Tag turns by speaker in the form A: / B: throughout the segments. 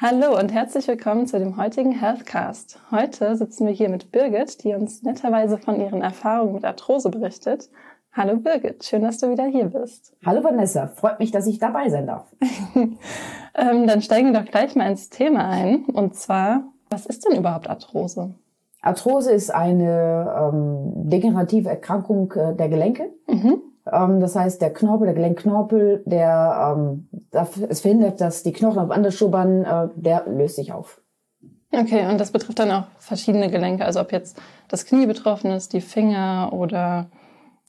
A: Hallo und herzlich willkommen zu dem heutigen Healthcast. Heute sitzen wir hier mit Birgit, die uns netterweise von ihren Erfahrungen mit Arthrose berichtet. Hallo Birgit, schön, dass du wieder hier bist.
B: Hallo Vanessa, freut mich, dass ich dabei sein darf.
A: ähm, dann steigen wir doch gleich mal ins Thema ein. Und zwar, was ist denn überhaupt Arthrose?
B: Arthrose ist eine ähm, degenerative Erkrankung äh, der Gelenke. Mhm. Ähm, das heißt, der Knorpel, der Gelenkknorpel, der ähm, es verhindert, dass die Knochen auf andere schubbern, äh, der löst sich auf.
A: Okay, und das betrifft dann auch verschiedene Gelenke, also ob jetzt das Knie betroffen ist, die Finger oder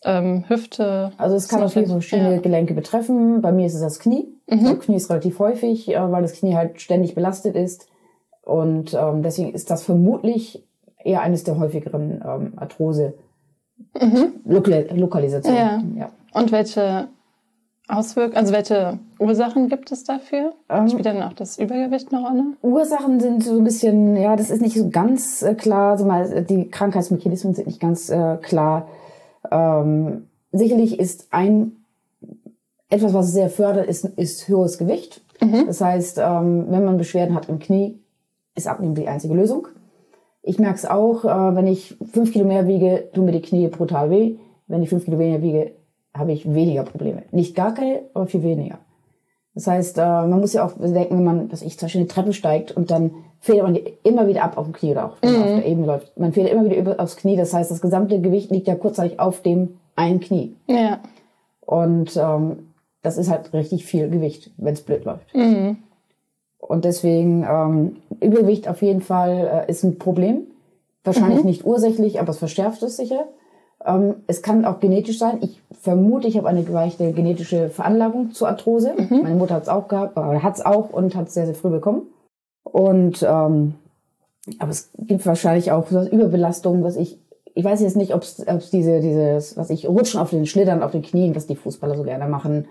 A: ähm, Hüfte.
B: Also es kann auf jeden Fall verschiedene ja. Gelenke betreffen. Bei mir ist es das Knie. Mhm. Das Knie ist relativ häufig, äh, weil das Knie halt ständig belastet ist. Und ähm, deswegen ist das vermutlich eher eines der häufigeren ähm, Arthrose mhm. Lokal Lokalisationen.
A: Ja. ja. Und welche Auswirkungen, also welche Ursachen gibt es dafür? Ähm, Spielt dann auch das Übergewicht eine Rolle?
B: Ursachen sind so ein bisschen, ja, das ist nicht so ganz äh, klar. So mal, die Krankheitsmechanismen sind nicht ganz äh, klar. Ähm, sicherlich ist ein etwas, was sehr fördert, ist, ist höheres Gewicht. Mhm. Das heißt, ähm, wenn man Beschwerden hat im Knie, ist Abnehmen die einzige Lösung. Ich merke es auch, äh, wenn ich fünf Kilo mehr wiege, tun mir die Knie brutal weh. Wenn ich fünf Kilo weniger wiege, habe ich weniger Probleme. Nicht gar keine, aber viel weniger. Das heißt, äh, man muss ja auch denken, wenn man, was ich zum Beispiel eine Treppe steigt und dann fährt man immer wieder ab auf dem Knie oder auch wenn man auf mhm. der Ebene läuft. Man fährt immer wieder über, aufs Knie. Das heißt, das gesamte Gewicht liegt ja kurzzeitig auf dem einen Knie.
A: Ja.
B: Und ähm, das ist halt richtig viel Gewicht, wenn es blöd läuft. Mhm. Und deswegen ähm, Übergewicht auf jeden Fall äh, ist ein Problem. Wahrscheinlich mhm. nicht ursächlich, aber es verschärft es sicher. Ähm, es kann auch genetisch sein. Ich vermute, ich habe eine leichte genetische Veranlagung zur Arthrose. Mhm. Meine Mutter hat es auch gehabt, oder hat es auch und hat es sehr, sehr früh bekommen. Und ähm, aber es gibt wahrscheinlich auch Überbelastung, was ich ich weiß jetzt nicht, ob es diese dieses was ich rutschen auf den Schlittern auf den Knien, was die Fußballer so gerne machen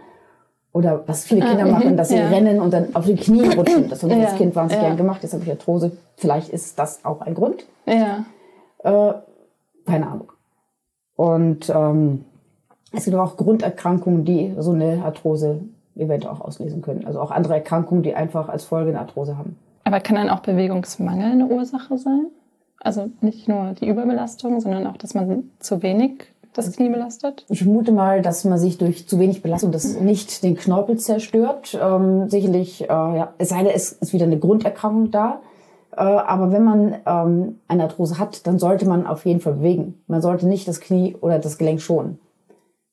B: oder was viele Kinder ah, machen, dass sie ja. rennen und dann auf den Knien rutschen. Das habe ich ja. als Kind wahnsinnig ja. gern gemacht. Jetzt habe ich Arthrose. Vielleicht ist das auch ein Grund.
A: Ja.
B: Äh, keine Ahnung. Und ähm, es gibt auch Grunderkrankungen, die so eine Arthrose eventuell auch auslesen können. Also auch andere Erkrankungen, die einfach als Folge eine Arthrose haben.
A: Aber kann dann auch Bewegungsmangel eine Ursache sein? Also nicht nur die Überbelastung, sondern auch, dass man zu wenig das Knie belastet?
B: Ich vermute mal, dass man sich durch zu wenig Belastung das nicht den Knorpel zerstört. Ähm, sicherlich, äh, ja, es sei denn, es ist wieder eine Grunderkrankung da. Äh, aber wenn man ähm, eine Arthrose hat, dann sollte man auf jeden Fall bewegen. Man sollte nicht das Knie oder das Gelenk schonen.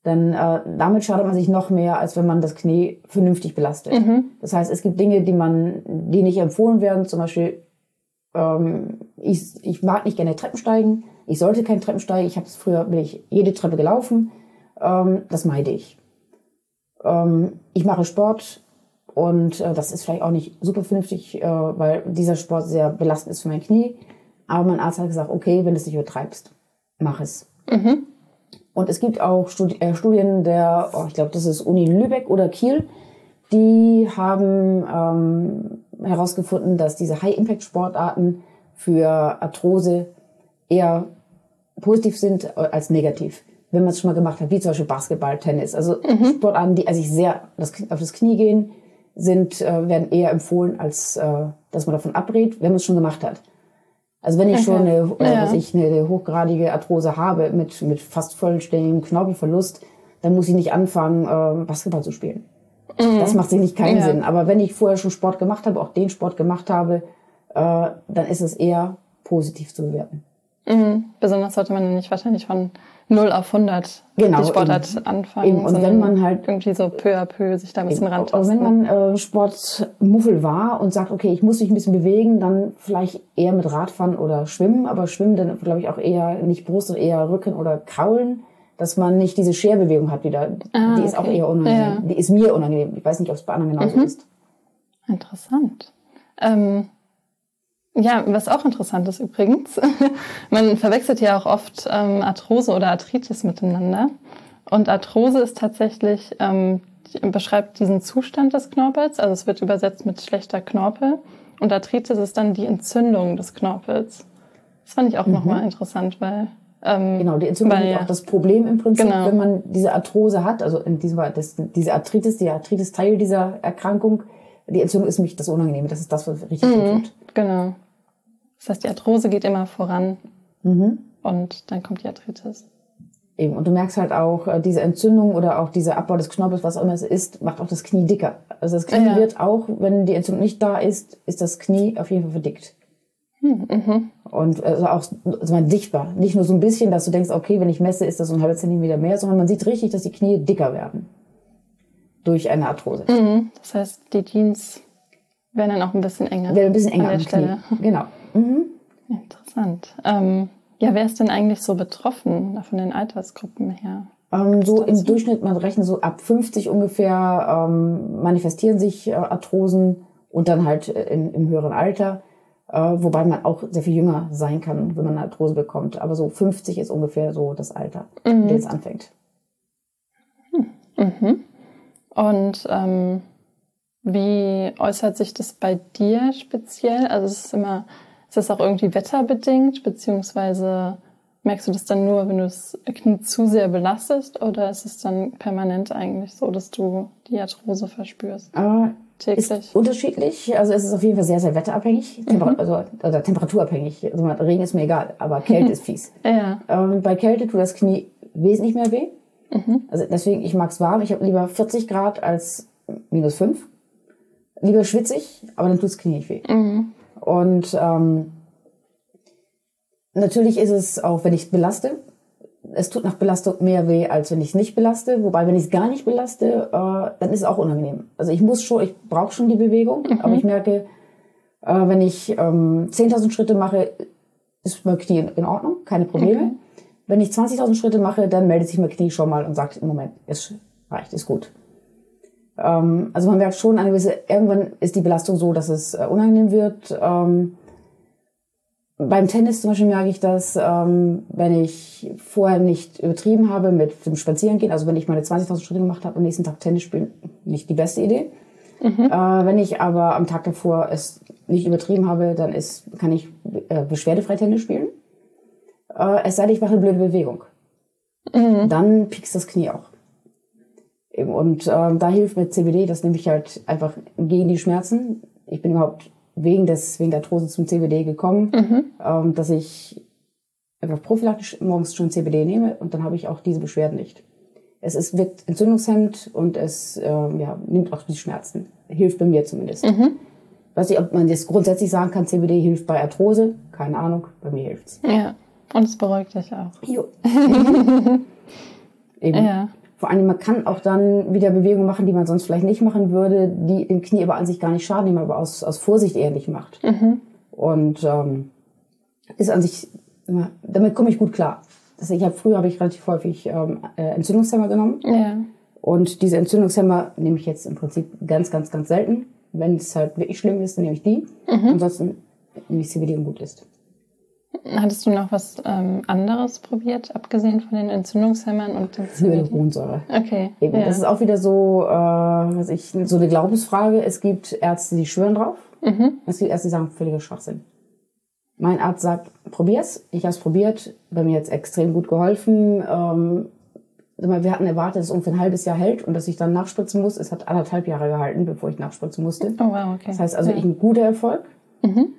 B: Denn äh, damit schadet man sich noch mehr, als wenn man das Knie vernünftig belastet. Mhm. Das heißt, es gibt Dinge, die man, die nicht empfohlen werden. Zum Beispiel, ähm, ich, ich mag nicht gerne Treppen steigen. Ich sollte kein Treppen steigen. Ich habe früher bin ich jede Treppe gelaufen. Ähm, das meide ich. Ähm, ich mache Sport und äh, das ist vielleicht auch nicht super vernünftig, äh, weil dieser Sport sehr belastend ist für mein Knie. Aber mein Arzt hat gesagt, okay, wenn du es nicht übertreibst, mach es. Mhm. Und es gibt auch Studi äh, Studien der, oh, ich glaube, das ist Uni Lübeck oder Kiel, die haben ähm, herausgefunden, dass diese High-Impact-Sportarten für Arthrose eher positiv sind als negativ. Wenn man es schon mal gemacht hat, wie zum Beispiel Basketball, Tennis. Also mhm. Sportarten, die also sehr das, auf das Knie gehen, sind, äh, werden eher empfohlen, als äh, dass man davon abrät, wenn man es schon gemacht hat. Also wenn ich okay. schon eine, äh, ja. ich, eine hochgradige Arthrose habe mit, mit fast vollständigem Knorpelverlust, dann muss ich nicht anfangen, äh, Basketball zu spielen. Mhm. Das macht sicherlich keinen ja. Sinn. Aber wenn ich vorher schon Sport gemacht habe, auch den Sport gemacht habe, äh, dann ist es eher positiv zu bewerten.
A: Mhm. Besonders sollte man nicht wahrscheinlich von 0 auf 100 genau, die Sportart eben. anfangen. Eben.
B: Und wenn man halt
A: irgendwie so peu à peu sich da ein bisschen rantasten.
B: Und wenn man äh, Sportmuffel war und sagt, okay, ich muss mich ein bisschen bewegen, dann vielleicht eher mit Radfahren oder Schwimmen, aber Schwimmen dann glaube ich auch eher nicht Brust, sondern eher Rücken oder Kraulen, dass man nicht diese Scherbewegung hat wieder. Ah, die ist okay. auch eher unangenehm. Ja. Die ist mir unangenehm. Ich weiß nicht, ob es bei anderen genauso mhm. ist.
A: Interessant. Ähm ja, was auch interessant ist übrigens, man verwechselt ja auch oft ähm, Arthrose oder Arthritis miteinander. Und Arthrose ist tatsächlich, ähm, beschreibt diesen Zustand des Knorpels, also es wird übersetzt mit schlechter Knorpel. Und Arthritis ist dann die Entzündung des Knorpels. Das fand ich auch mhm. nochmal interessant, weil
B: ähm, genau, die Entzündung weil, ist auch das Problem im Prinzip, genau. wenn man diese Arthrose hat, also in diesem, das, diese Arthritis, die Arthritis Teil dieser Erkrankung, Die Entzündung ist nämlich das Unangenehme, das ist das, was richtig mhm, tut.
A: Genau. Das heißt, die Arthrose geht immer voran mhm. und dann kommt die Arthritis.
B: Eben. Und du merkst halt auch, äh, diese Entzündung oder auch dieser Abbau des Knorpels, was auch immer es ist, macht auch das Knie dicker. Also das Knie ja. wird auch, wenn die Entzündung nicht da ist, ist das Knie auf jeden Fall verdickt. Hm, mhm. Und also auch also sichtbar. Nicht nur so ein bisschen, dass du denkst, okay, wenn ich messe, ist das so ein halber Zentimeter mehr, sondern man sieht richtig, dass die Knie dicker werden. Durch eine Arthrose.
A: Mhm. Das heißt, die Jeans werden dann auch ein bisschen enger.
B: Werden ein bisschen enger an der Stelle. Knie. Genau. Mhm.
A: Interessant. Ähm, ja, wer ist denn eigentlich so betroffen von den Altersgruppen her?
B: Ähm, so im Durchschnitt, man rechnet so ab 50 ungefähr, ähm, manifestieren sich äh, Arthrosen und dann halt äh, im, im höheren Alter. Äh, wobei man auch sehr viel jünger sein kann, wenn man eine Arthrose bekommt. Aber so 50 ist ungefähr so das Alter, mhm. in dem es anfängt.
A: Hm. Mhm. Und ähm, wie äußert sich das bei dir speziell? Also es ist immer ist das auch irgendwie wetterbedingt, beziehungsweise merkst du das dann nur, wenn du das Knie zu sehr belastest oder ist es dann permanent eigentlich so, dass du die Arthrose verspürst?
B: Aber täglich? Ist unterschiedlich. Also es ist auf jeden Fall sehr, sehr wetterabhängig, Temper mhm. also, also temperaturabhängig. Also Regen ist mir egal, aber Kälte ist fies.
A: Ja.
B: Ähm, bei Kälte tut das Knie wesentlich mehr weh. Mhm. Also deswegen, ich mag es warm. Ich habe lieber 40 Grad als minus 5. Lieber schwitzig, aber dann tut das Knie nicht weh. Mhm. Und ähm, natürlich ist es auch, wenn ich belaste, es tut nach Belastung mehr weh, als wenn ich es nicht belaste. Wobei, wenn ich es gar nicht belaste, äh, dann ist es auch unangenehm. Also ich muss schon, ich brauche schon die Bewegung, mhm. aber ich merke, äh, wenn ich ähm, 10.000 Schritte mache, ist mein Knie in Ordnung, keine Probleme. Okay. Wenn ich 20.000 Schritte mache, dann meldet sich mein Knie schon mal und sagt, im Moment, es reicht, ist gut. Ähm, also man merkt schon, eine gewisse, irgendwann ist die Belastung so, dass es äh, unangenehm wird. Ähm, beim Tennis zum Beispiel merke ich das, ähm, wenn ich vorher nicht übertrieben habe mit dem Spazierengehen, also wenn ich meine 20.000 Schritte gemacht habe, am nächsten Tag Tennis spielen, nicht die beste Idee. Mhm. Äh, wenn ich aber am Tag davor es nicht übertrieben habe, dann ist, kann ich äh, beschwerdefrei Tennis spielen. Äh, es sei denn, ich mache eine blöde Bewegung. Mhm. Dann piekst das Knie auch. Und ähm, da hilft mir CBD, das nehme ich halt einfach gegen die Schmerzen. Ich bin überhaupt wegen des wegen der Arthrose zum CBD gekommen, mhm. ähm, dass ich einfach prophylaktisch morgens schon CBD nehme und dann habe ich auch diese Beschwerden nicht. Es ist, wirkt entzündungshemmend und es ähm, ja, nimmt auch die Schmerzen. Hilft bei mir zumindest. Mhm. Weiß nicht, ob man jetzt grundsätzlich sagen kann, CBD hilft bei Arthrose. Keine Ahnung, bei mir hilft's.
A: Ja, und es beruhigt dich auch. Jo.
B: Eben. Ja. Vor allem, man kann auch dann wieder Bewegungen machen, die man sonst vielleicht nicht machen würde, die dem Knie aber an sich gar nicht schaden, die man aber aus, aus Vorsicht eher nicht macht. Mhm. Und ähm, ist an sich, damit komme ich gut klar. Das, ich habe früher habe ich relativ häufig ähm, äh, Entzündungshemmer genommen.
A: Ja.
B: Und diese Entzündungshemmer nehme ich jetzt im Prinzip ganz, ganz, ganz selten. Wenn es halt wirklich schlimm ist, dann nehme ich die. Mhm. Ansonsten nehme ich CBD und gut ist.
A: Hattest du noch was ähm, anderes probiert, abgesehen von den Entzündungshemmern und
B: den Hyaluronsäure.
A: Okay.
B: Eben. Ja. Das ist auch wieder so, äh, was ich, so eine Glaubensfrage. Es gibt Ärzte, die schwören drauf. Mhm. Es gibt Ärzte, die sagen, völliger Schwachsinn. Mein Arzt sagt, probier's. Ich habe es probiert. Bei mir hat extrem gut geholfen. Ähm, wir hatten erwartet, dass es ungefähr ein halbes Jahr hält und dass ich dann nachspritzen muss. Es hat anderthalb Jahre gehalten, bevor ich nachspritzen musste.
A: Oh wow, okay.
B: Das heißt also, ja. ich ein guter Erfolg. Mhm.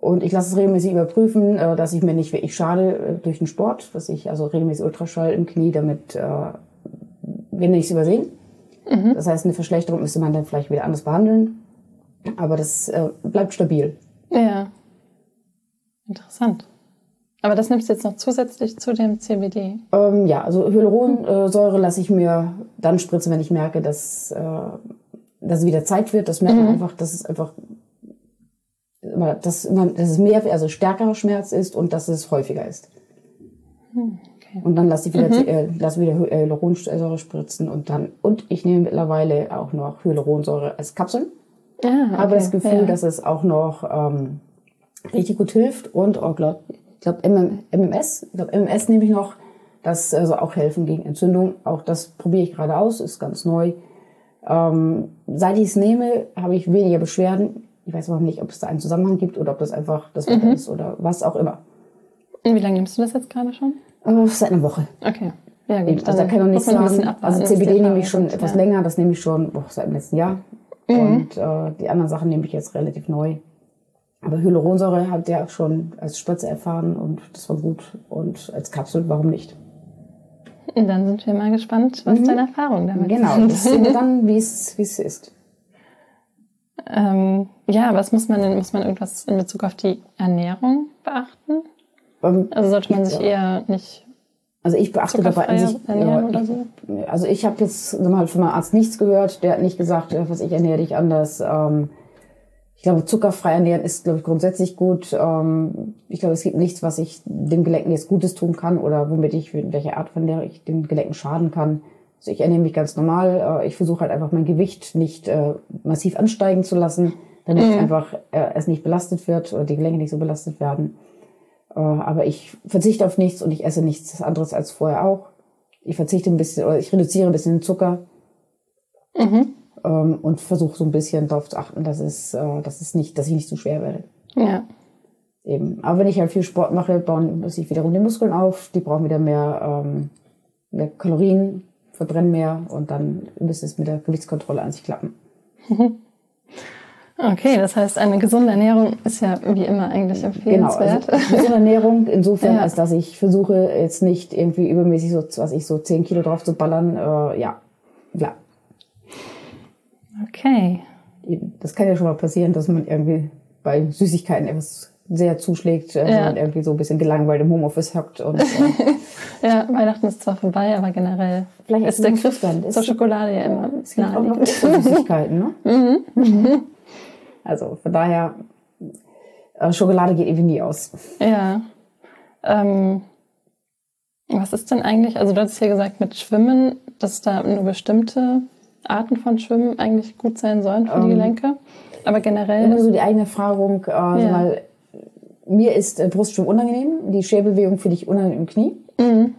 B: Und ich lasse es regelmäßig überprüfen, äh, dass ich mir nicht wirklich schade äh, durch den Sport, dass ich also regelmäßig Ultraschall im Knie, damit äh, wir nichts übersehen. Mhm. Das heißt, eine Verschlechterung müsste man dann vielleicht wieder anders behandeln. Aber das äh, bleibt stabil.
A: Ja. Interessant. Aber das nimmst du jetzt noch zusätzlich zu dem CBD?
B: Ähm, ja, also Hyaluronsäure lasse ich mir dann spritzen, wenn ich merke, dass, äh, dass es wieder Zeit wird. Das merkt man mhm. einfach, dass es einfach immer, dass, immer, dass es mehr, also stärkerer Schmerz ist und dass es häufiger ist. Hm, okay. Und dann lasse ich wieder, mhm. äh, lasse wieder Hyaluronsäure spritzen und dann, und ich nehme mittlerweile auch noch Hyaluronsäure als Kapseln. Ah, okay. Habe das Gefühl, ja. dass es auch noch ähm, richtig gut hilft und auch glaub, ich glaube MMS, ich glaube MMS nehme ich noch, das also auch helfen gegen Entzündung. Auch das probiere ich gerade aus, ist ganz neu. Ähm, seit ich es nehme, habe ich weniger Beschwerden. Ich weiß aber nicht, ob es da einen Zusammenhang gibt oder ob das einfach das Wetter mhm. ist oder was auch immer.
A: Und wie lange nimmst du das jetzt gerade schon?
B: Oh, seit einer Woche.
A: Okay.
B: Ja, gut. Also da kann ich noch nicht sagen. Also CBD nehme ich schon etwas ja. länger, das nehme ich schon boah, seit dem letzten Jahr. Mhm. Und äh, die anderen Sachen nehme ich jetzt relativ neu. Aber Hyaluronsäure hat ja schon als Spritze erfahren und das war gut. Und als Kapsel, warum nicht?
A: Und dann sind wir mal gespannt, was mhm. deine Erfahrungen damit
B: genau, sind. Genau, das sehen wir dann, wie es ist.
A: Ähm, ja, was muss man denn, muss man irgendwas in Bezug auf die Ernährung beachten? Um, ähm, also sollte man sich eher nicht
B: also ich beachte dabei an sich, ja, so? also ich habe jetzt mal von meinem Arzt nichts gehört, der hat nicht gesagt, was ich ernähre dich anders. Ähm, ich glaube, zuckerfrei ernähren ist, glaube ich, grundsätzlich gut. Ähm, ich glaube, es gibt nichts, was ich dem Gelenken jetzt Gutes tun kann oder womit ich, welche Art von der ich den Gelenken schaden kann. Also ich ernähre mich ganz normal. Äh, ich versuche halt einfach mein Gewicht nicht äh, massiv ansteigen zu lassen, damit mhm. einfach äh, es nicht belastet wird oder die Gelenke nicht so belastet werden. aber ich verzichte auf nichts und ich esse nichts anderes als vorher auch. Ich verzichte ein bisschen oder ich reduziere ein bisschen den Zucker. Mhm ähm, und versuche so ein bisschen darauf zu achten, dass es, dass es nicht, dass ich nicht zu schwer werde.
A: Ja.
B: Eben. Aber wenn ich halt viel Sport mache, bauen sich wiederum die Muskeln auf, die brauchen wieder mehr, ähm, mehr Kalorien, verbrennen mehr und dann müsste es mit der Gewichtskontrolle an sich klappen.
A: Okay, das heißt, eine gesunde Ernährung ist ja wie immer eigentlich empfehlenswert.
B: Genau, also gesunde Ernährung insofern, ja. als dass ich versuche jetzt nicht irgendwie übermäßig so, was ich so 10 Kilo drauf zu ballern. Äh, ja, klar.
A: Okay.
B: Das kann ja schon mal passieren, dass man irgendwie bei Süßigkeiten etwas sehr zuschlägt, äh, ja. irgendwie so ein bisschen gelangweilt im Homeoffice hockt. Und, äh
A: ja, Weihnachten ist zwar vorbei, aber generell Vielleicht ist der Griff dann zur Schokolade ja immer
B: Es gibt auch noch Süßigkeiten, ne? Mhm. Also von daher, äh, Schokolade geht irgendwie nie aus.
A: Ja. Ähm, was ist denn eigentlich, also du hast ja gesagt mit Schwimmen, dass da nur bestimmte Arten von Schwimmen eigentlich gut sein sollen für die ähm, Gelenke. Aber generell.
B: Immer so die eigene Erfahrung, äh, ja. mal, mir ist äh, Brustschwimmen unangenehm, die Schäbebewegung finde ich unangenehm im Knie. Mhm.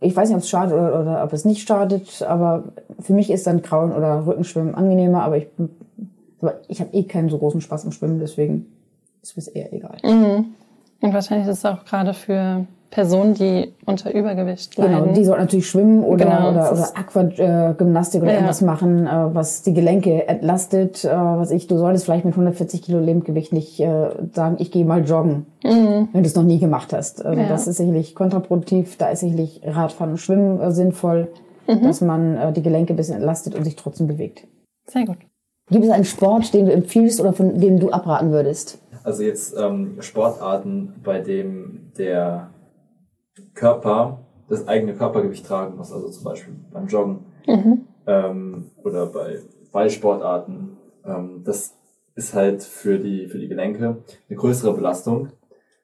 B: Ich weiß nicht, ob es schadet oder, oder ob es nicht schadet, aber für mich ist dann Krauen oder Rückenschwimmen angenehmer, aber ich, ich habe eh keinen so großen Spaß im Schwimmen, deswegen ist mir eher egal.
A: Mhm. Und wahrscheinlich ist es auch gerade für Personen, die unter Übergewicht
B: genau, leiden. Genau, die sollten natürlich schwimmen oder, genau, oder, oder Aquagymnastik oder ja. irgendwas machen, äh, was die Gelenke entlastet. Äh, was ich, du solltest vielleicht mit 140 Kilo Lebendgewicht nicht äh, sagen, ich gehe mal joggen, mhm. wenn du es noch nie gemacht hast. Also ja. das ist sicherlich kontraproduktiv. Da ist sicherlich Radfahren und Schwimmen sinnvoll, mhm. dass man die Gelenke ein bisschen entlastet und sich trotzdem bewegt.
A: Sehr gut.
B: Gibt es einen Sport, den du empfiehlst oder von dem du abraten würdest?
C: Also jetzt ähm, Sportarten, bei dem der Körper das eigene Körpergewicht tragen muss, also zum Beispiel beim Joggen mhm. ähm, oder bei Ballsportarten. Ähm, das ist halt für die, für die Gelenke eine größere Belastung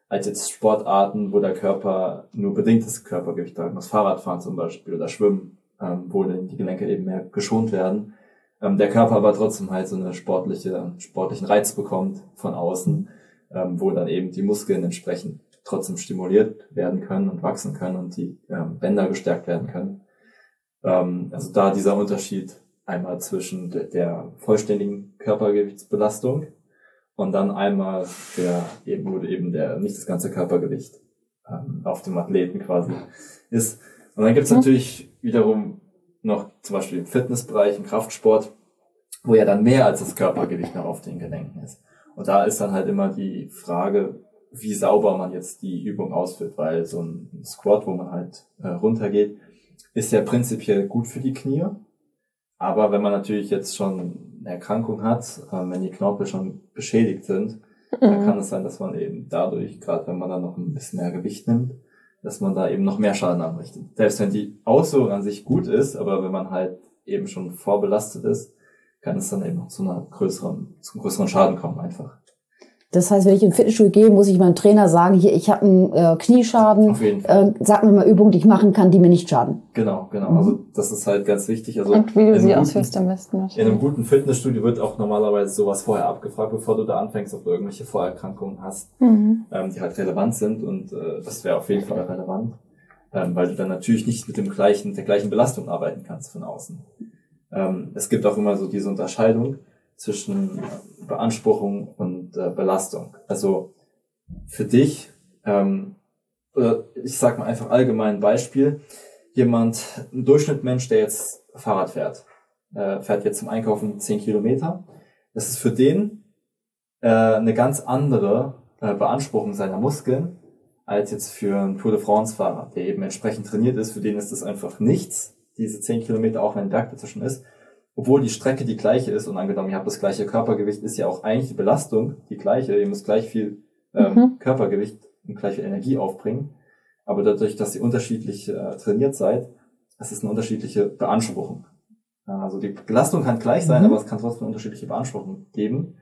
C: als jetzt Sportarten, wo der Körper nur bedingtes Körpergewicht tragen muss. Fahrradfahren zum Beispiel oder Schwimmen, ähm, wo dann die Gelenke eben mehr geschont werden. Ähm, der Körper aber trotzdem halt so eine sportliche, sportlichen Reiz bekommt von außen, ähm, wo dann eben die Muskeln entsprechend trotzdem stimuliert werden können und wachsen können und die ähm, Bänder gestärkt werden können. Ähm, also da dieser Unterschied einmal zwischen de der vollständigen Körpergewichtsbelastung und dann einmal der eben wurde eben der nicht das ganze Körpergewicht ähm, auf dem Athleten quasi ist. Und dann gibt's mhm. natürlich wiederum noch zum Beispiel im Fitnessbereich, im Kraftsport, wo ja dann mehr als das Körpergewicht noch auf den Gelenken ist. Und da ist dann halt immer die Frage, wie sauber man jetzt die Übung ausführt, weil so ein Squat, wo man halt äh, runtergeht, ist ja prinzipiell gut für die Knie. Aber wenn man natürlich jetzt schon eine Erkrankung hat, äh, wenn die Knorpel schon beschädigt sind, mhm. dann kann es sein, dass man eben dadurch, gerade wenn man dann noch ein bisschen mehr Gewicht nimmt, dass man da eben noch mehr Schaden anrichtet. Selbst wenn die Ausführung an sich gut ist, aber wenn man halt eben schon vorbelastet ist, kann es dann eben noch zu einer größeren, zu einem größeren Schaden kommen einfach.
B: Das heißt, wenn ich im Fitnessstudio gehe, muss ich meinem Trainer sagen, hier, ich habe einen äh, Knieschaden. Auf jeden Fall. Äh, sag mir mal Übungen, die ich machen kann, die mir nicht schaden.
C: Genau, genau. Mhm. Also das ist halt ganz wichtig. Also
A: Und wie du sie ausführst am besten.
C: In einem guten Fitnessstudio wird auch normalerweise sowas vorher abgefragt, bevor du da anfängst, ob du irgendwelche Vorerkrankungen hast, mhm. ähm, die halt relevant sind. Und äh, das wäre auf jeden Fall relevant, ähm, weil du dann natürlich nicht mit dem gleichen, der gleichen Belastung arbeiten kannst von außen. Ähm, es gibt auch immer so diese Unterscheidung zwischen Beanspruchung und äh, Belastung. Also für dich, ähm, ich sag mal einfach allgemein ein Beispiel, jemand, ein Durchschnittmensch, der jetzt Fahrrad fährt, äh, fährt jetzt zum Einkaufen 10 Kilometer. Das ist für den äh, eine ganz andere äh, Beanspruchung seiner Muskeln als jetzt für einen Tour de France-Fahrer, der eben entsprechend trainiert ist. Für den ist das einfach nichts, diese 10 Kilometer, auch wenn ein Berg dazwischen ist. Obwohl die Strecke die gleiche ist und angenommen, ihr habt das gleiche Körpergewicht, ist ja auch eigentlich die Belastung die gleiche. Ihr müsst gleich viel ähm, mhm. Körpergewicht und gleich viel Energie aufbringen. Aber dadurch, dass ihr unterschiedlich äh, trainiert seid, es ist eine unterschiedliche Beanspruchung. Also die Belastung kann gleich sein, mhm. aber es kann trotzdem unterschiedliche Beanspruchungen geben.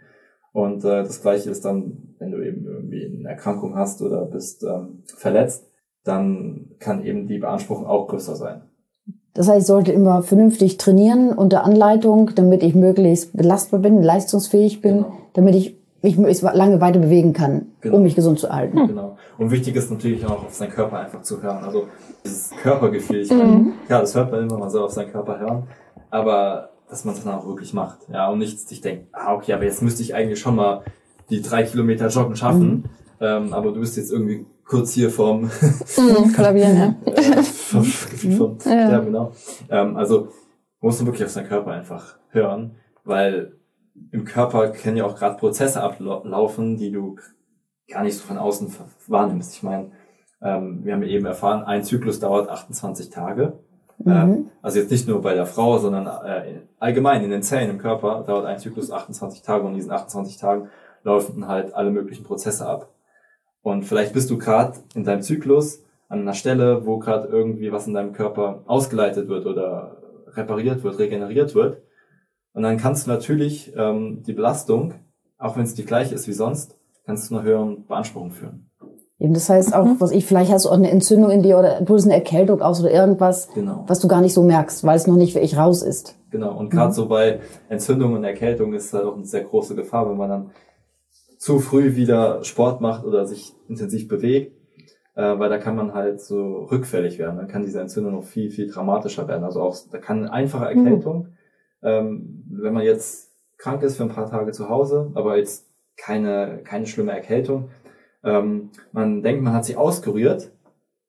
C: Und äh, das gleiche ist dann, wenn du eben irgendwie eine Erkrankung hast oder bist ähm, verletzt, dann kann eben die Beanspruchung auch größer sein.
B: Das heißt, ich sollte immer vernünftig trainieren unter Anleitung, damit ich möglichst belastbar bin, leistungsfähig bin, genau. damit ich mich möglichst lange weiter bewegen kann, genau. um mich gesund zu halten.
C: Genau. Und wichtig ist natürlich auch auf seinen Körper einfach zu hören. Also dieses Körpergefühl, ich meine, mhm. ja, das hört man immer, man soll auf seinen Körper hören, aber dass man es dann auch wirklich macht. Ja, und nicht sich denkt, ah, okay, aber jetzt müsste ich eigentlich schon mal die drei Kilometer Joggen schaffen, mhm. ähm, aber du bist jetzt irgendwie kurz hier vom
A: mhm, Kollabieren, ja.
C: äh, vom, vom, ja. ja, genau. Ähm, also muss man wirklich auf seinen Körper einfach hören, weil im Körper können ja auch gerade Prozesse ablaufen, die du gar nicht so von außen wahrnimmst. Ich meine, ähm, wir haben eben erfahren, ein Zyklus dauert 28 Tage. Mhm. Ähm, also jetzt nicht nur bei der Frau, sondern äh, allgemein in den Zellen im Körper dauert ein Zyklus 28 Tage und in diesen 28 Tagen laufen halt alle möglichen Prozesse ab. Und vielleicht bist du gerade in deinem Zyklus an einer Stelle, wo gerade irgendwie was in deinem Körper ausgeleitet wird oder repariert wird, regeneriert wird. Und dann kannst du natürlich ähm, die Belastung, auch wenn es die gleiche ist wie sonst, kannst du einer höheren Beanspruchung führen.
B: Eben, das heißt auch, mhm. was ich, vielleicht hast du auch eine Entzündung in dir oder du hast eine Erkältung aus oder irgendwas, genau. was du gar nicht so merkst, weil es noch nicht wirklich raus ist.
C: Genau. Und gerade mhm. so bei Entzündung und Erkältung ist halt auch eine sehr große Gefahr, wenn man dann zu früh wieder Sport macht oder sich intensiv bewegt, äh, weil da kann man halt so rückfällig werden. Dann kann diese Entzündung noch viel, viel dramatischer werden. Also auch, da kann eine einfache mhm. Erkältung, mhm. ähm, wenn man jetzt krank ist für ein paar Tage zu Hause, aber jetzt keine, keine schlimme Erkältung, ähm, man denkt, man hat sich ausgerührt,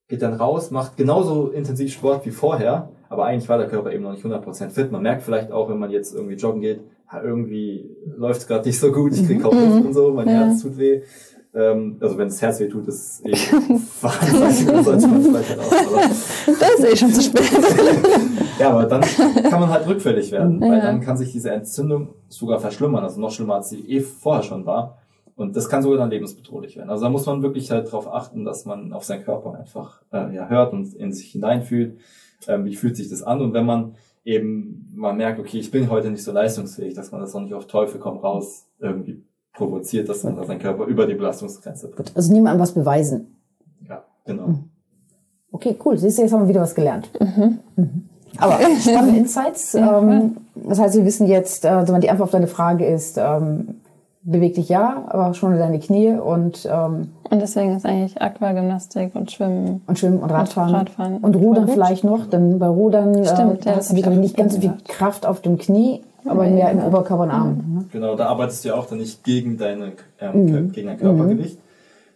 C: geht dann raus, macht genauso intensiv Sport wie vorher, aber eigentlich war der Körper eben noch nicht 100% fit. Man merkt vielleicht auch, wenn man jetzt irgendwie joggen geht, irgendwie läuft es gerade nicht so gut, ich kriege kaum Luft mhm. und so, mein ja. Herz tut weh. Ähm, also wenn das Herz weh tut, ist es eh Warnzeichen, sollte man vielleicht halt auch.
A: Das ist eh schon zu spät.
C: ja, aber dann kann man halt rückfällig werden, ja. weil dann kann sich diese Entzündung sogar verschlimmern, also noch schlimmer als sie eh vorher schon war. Und das kann sogar dann lebensbedrohlich werden. Also da muss man wirklich halt darauf achten, dass man auf seinen Körper einfach äh, ja, hört und in sich hineinfühlt. Ähm, wie fühlt sich das an? Und wenn man eben mal merkt, okay, ich bin heute nicht so leistungsfähig, dass man das auch nicht auf Teufel komm raus irgendwie provoziert, dass man sein Körper über die Belastungsgrenze
B: bringt. Also niemandem was beweisen.
C: Ja, genau.
B: Mhm. Okay, cool. Siehst du, jetzt haben wir wieder was gelernt. Mhm. Mhm. Aber spannende Insights. Ähm, das heißt, wir wissen jetzt, äh, die Antwort auf deine Frage ist, ähm, beweg dich ja, aber schon deine Knie und ähm,
A: und deswegen ist eigentlich Aquagymnastik und Schwimmen
B: und Schwimmen und Radfahren und, Radfahren und Rudern vielleicht noch, denn bei Rudern Stimmt, äh, ja, hast du nicht ganz so viel Kraft auf dem Knie, aber mehr im Oberkörper und Arm.
C: Mhm. Genau, da arbeitest du ja auch dann nicht gegen deine ähm, mhm. gegen dein Körpergewicht, mhm.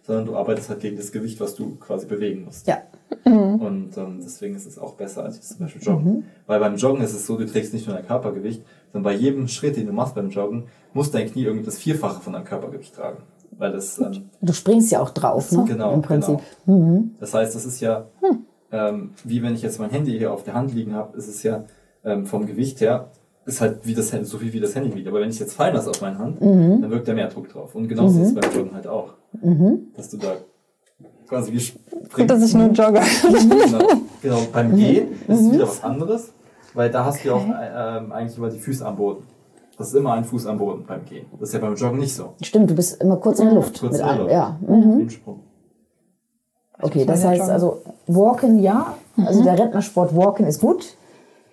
C: sondern du arbeitest halt gegen das Gewicht, was du quasi bewegen musst.
B: Ja.
C: Mhm. Und ähm, deswegen ist es auch besser als zum Beispiel Joggen. Mhm. Weil beim Joggen ist es so, du trägst nicht nur dein Körpergewicht, sondern bei jedem Schritt, den du machst beim Joggen, muss dein Knie irgendwie das Vierfache von deinem Körpergewicht tragen. Weil das, ähm,
B: du springst ja auch drauf, ne?
C: Genau, im Prinzip. Genau. Mhm. Das heißt, das ist ja, hm. ähm, wie wenn ich jetzt mein Handy hier auf der Hand liegen habe, ist es ja ähm, vom Gewicht her, ist halt wie das so viel wie das Handy wiegt. Aber wenn ich jetzt fallen lasse auf meine Hand, mhm. dann wirkt da mehr Druck drauf. Und genauso mhm. ist es beim Joggen halt auch. Mhm. Dass du da quasi wie springst.
A: Gut, dass ich nur jogge.
C: genau. genau. Beim Gehen ist es mhm. wieder was anderes, weil da hast du ja auch äh, eigentlich immer die Füße am Boden. Das ist immer ein Fuß am Boden beim Gehen. Das ist ja beim Joggen nicht so.
B: Stimmt, du bist immer kurz in der Luft.
C: Kurz in der Luft.
B: Ja. Mhm. Okay, das heißt also, Walken ja. Also der Rentnersport Walken ist gut.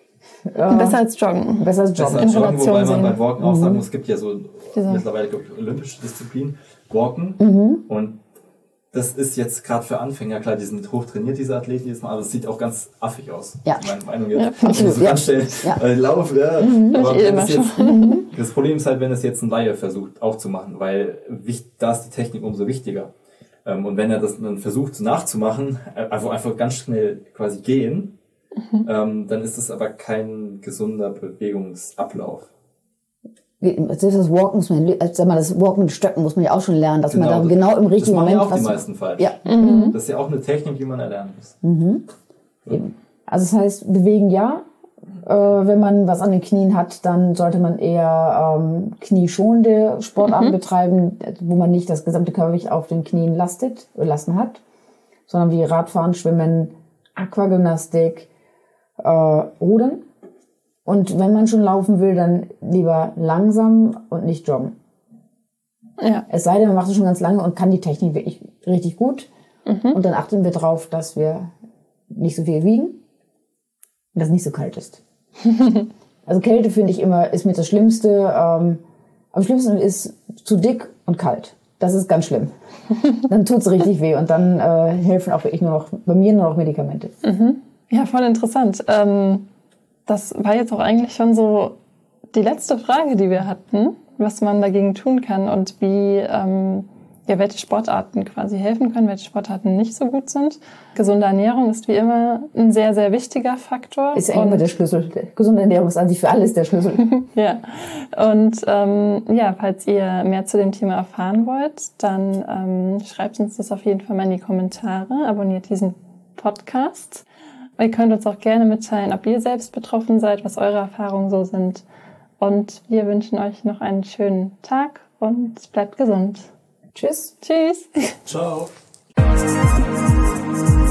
A: Besser als Joggen.
B: Besser als Joggen.
C: Besser als Joggen, wobei man beim Walken auch sagen mhm. muss, es gibt ja so Diese. mittlerweile glaube ich, olympische Disziplinen, Walken. Mhm. Und das ist jetzt gerade für Anfänger, klar, die sind hochtrainiert, diese Athleten jetzt mal, aber es sieht auch ganz affig aus.
B: Ja.
C: Meine Meinung jetzt. Ja, also so ganz schnell ja. äh, laufen, ja. Mhm, aber eh das, jetzt, das Problem ist halt, wenn es jetzt ein Laie versucht auch zu machen, weil da ist die Technik umso wichtiger. Ähm, und wenn er das dann versucht nachzumachen, also einfach ganz schnell quasi gehen, mhm. ähm, dann ist es aber kein gesunder Bewegungsablauf.
B: Das, das Walken muss man, also sag mal, das Walken mit Stöcken muss man ja auch schon lernen, dass genau, man da genau im richtigen Moment.
C: Das machen ja auch die meisten falsch. Ja. Mhm. Das ist ja auch eine Technik, die man erlernen muss. Mhm.
B: Also das heißt, bewegen ja. Äh, wenn man was an den Knien hat, dann sollte man eher ähm, knieschonende Sportarten mhm. betreiben, wo man nicht das gesamte Körpergewicht auf den Knien lastet, lassen hat, sondern wie Radfahren, Schwimmen, Aquagymnastik, äh, Rudern. Und wenn man schon laufen will, dann lieber langsam und nicht joggen. Ja. Es sei denn, man macht es schon ganz lange und kann die Technik wirklich richtig gut. Mhm. Und dann achten wir darauf, dass wir nicht so viel wiegen und dass es nicht so kalt ist. also Kälte finde ich immer, ist mir das Schlimmste. Ähm, am schlimmsten ist zu dick und kalt. Das ist ganz schlimm. dann tut es richtig weh und dann äh, helfen auch wirklich nur noch, bei mir nur noch Medikamente.
A: Mhm. Ja, voll interessant. Ähm das war jetzt auch eigentlich schon so die letzte Frage, die wir hatten, was man dagegen tun kann und wie, ähm, ja, welche Sportarten quasi helfen können, welche Sportarten nicht so gut sind. Gesunde Ernährung ist wie immer ein sehr, sehr wichtiger Faktor.
B: Ist ja immer der Schlüssel. Gesunde Ernährung ist an sich für alles der Schlüssel.
A: ja. Und ähm, ja, falls ihr mehr zu dem Thema erfahren wollt, dann ähm, schreibt uns das auf jeden Fall mal in die Kommentare, abonniert diesen Podcast. Ihr könnt uns auch gerne mitteilen, ob ihr selbst betroffen seid, was eure Erfahrungen so sind. Und wir wünschen euch noch einen schönen Tag und bleibt gesund.
B: Tschüss.
A: Tschüss.
C: Ciao.